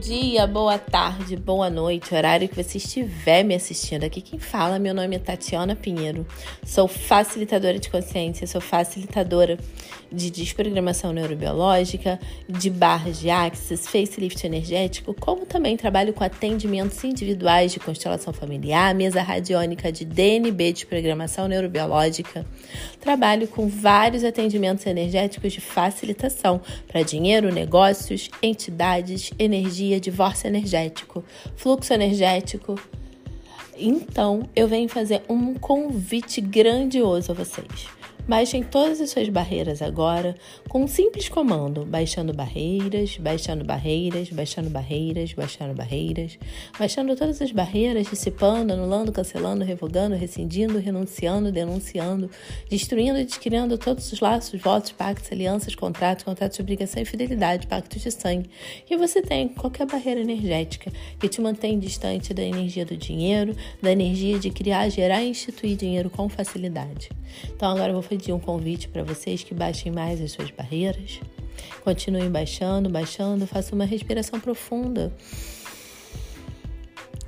dia, boa tarde, boa noite, horário que você estiver me assistindo. Aqui quem fala, meu nome é Tatiana Pinheiro. Sou facilitadora de consciência, sou facilitadora de desprogramação neurobiológica, de barras de axis, facelift energético, como também trabalho com atendimentos individuais de constelação familiar, mesa radiônica de DNB de programação neurobiológica. Trabalho com vários atendimentos energéticos de facilitação para dinheiro, negócios, entidades, energia, divórcio energético, fluxo energético. Então, eu venho fazer um convite grandioso a vocês. Baixem todas as suas barreiras agora com um simples comando: baixando barreiras, baixando barreiras, baixando barreiras, baixando barreiras, baixando todas as barreiras, dissipando, anulando, cancelando, revogando, rescindindo, renunciando, denunciando, destruindo e descriando todos os laços, votos, pactos, alianças, contratos, contratos de obrigação e fidelidade, pactos de sangue. Que você tem qualquer barreira energética que te mantém distante da energia do dinheiro, da energia de criar, gerar e instituir dinheiro com facilidade. Então agora eu vou pedir um convite para vocês que baixem mais as suas barreiras. Continuem baixando, baixando, faça uma respiração profunda.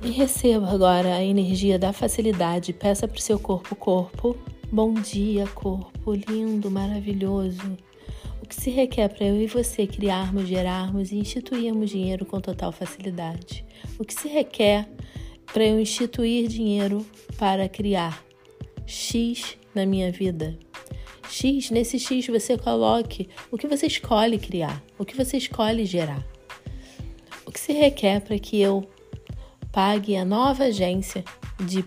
E receba agora a energia da facilidade. Peça para o seu corpo, corpo. Bom dia, corpo lindo, maravilhoso. O que se requer para eu e você criarmos, gerarmos e instituirmos dinheiro com total facilidade? O que se requer para eu instituir dinheiro para criar X na minha vida? X, nesse X você coloque o que você escolhe criar, o que você escolhe gerar. O que se requer para que eu pague a nova agência de,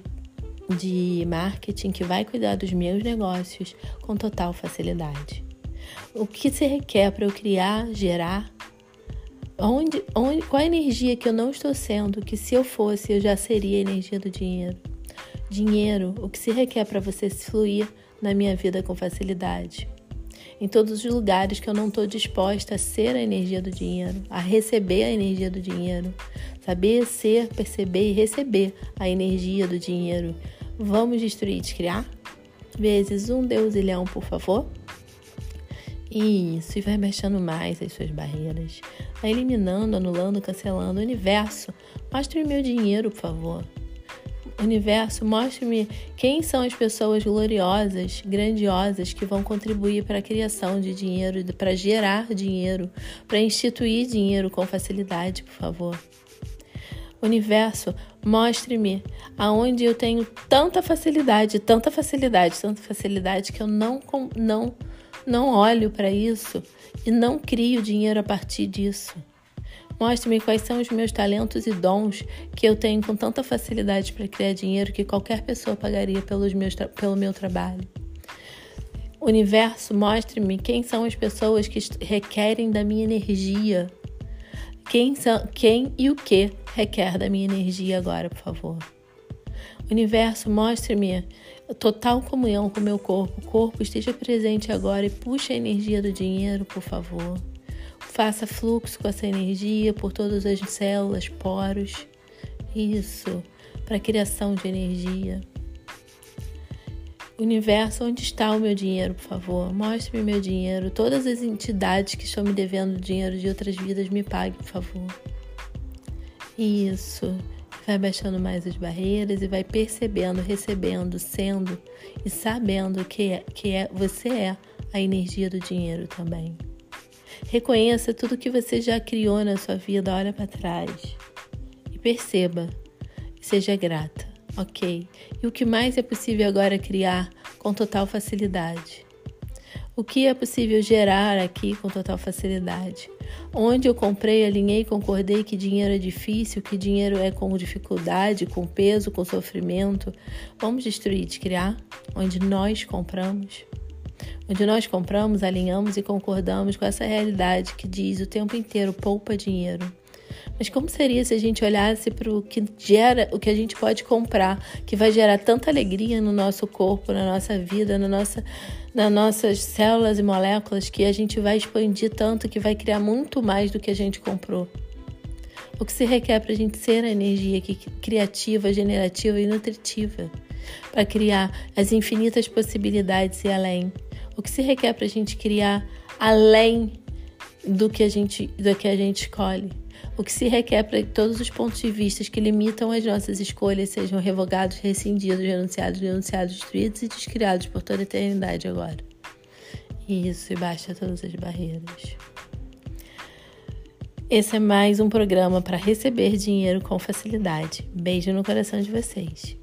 de marketing que vai cuidar dos meus negócios com total facilidade. O que se requer para eu criar, gerar Onde, onde, qual a energia que eu não estou sendo, que se eu fosse eu já seria a energia do dinheiro? Dinheiro, o que se requer para você fluir na minha vida com facilidade. Em todos os lugares que eu não estou disposta a ser a energia do dinheiro, a receber a energia do dinheiro, saber ser, perceber e receber a energia do dinheiro. Vamos destruir e descriar? Vezes um Deus e leão, por favor. Isso, e vai baixando mais as suas barreiras. Vai eliminando, anulando, cancelando o universo. Mostre meu dinheiro, por favor. Universo, mostre-me quem são as pessoas gloriosas, grandiosas que vão contribuir para a criação de dinheiro, para gerar dinheiro, para instituir dinheiro com facilidade, por favor. Universo, mostre-me aonde eu tenho tanta facilidade, tanta facilidade, tanta facilidade que eu não não não olho para isso e não crio dinheiro a partir disso. Mostre-me quais são os meus talentos e dons que eu tenho com tanta facilidade para criar dinheiro que qualquer pessoa pagaria pelos meus pelo meu trabalho. Universo, mostre-me quem são as pessoas que requerem da minha energia. Quem, são, quem e o que requer da minha energia agora, por favor. Universo, mostre-me total comunhão com o meu corpo. O corpo esteja presente agora e puxe a energia do dinheiro, por favor. Faça fluxo com essa energia por todas as células, poros. Isso, para criação de energia. Universo, onde está o meu dinheiro, por favor? Mostre-me meu dinheiro. Todas as entidades que estão me devendo dinheiro de outras vidas, me pague, por favor. Isso. Vai baixando mais as barreiras e vai percebendo, recebendo, sendo e sabendo que, é, que é, você é a energia do dinheiro também. Reconheça tudo que você já criou na sua vida, olha para trás e perceba seja grata, ok? E o que mais é possível agora criar com total facilidade? O que é possível gerar aqui com total facilidade? Onde eu comprei, alinhei, concordei que dinheiro é difícil, que dinheiro é com dificuldade, com peso, com sofrimento. Vamos destruir, criar onde nós compramos onde nós compramos, alinhamos e concordamos com essa realidade que diz o tempo inteiro poupa dinheiro. Mas como seria se a gente olhasse para o que gera, o que a gente pode comprar, que vai gerar tanta alegria no nosso corpo, na nossa vida, na nossa, nas nossas células e moléculas, que a gente vai expandir tanto que vai criar muito mais do que a gente comprou? O que se requer para a gente ser a energia que, criativa, generativa e nutritiva, para criar as infinitas possibilidades e além o que se requer para a gente criar além do que a gente, do que a gente escolhe. o que se requer para que todos os pontos de vista que limitam as nossas escolhas sejam revogados, rescindidos, renunciados, denunciados, destruídos e descriados por toda a eternidade agora. Isso, e baixa todas as barreiras. Esse é mais um programa para receber dinheiro com facilidade. Beijo no coração de vocês.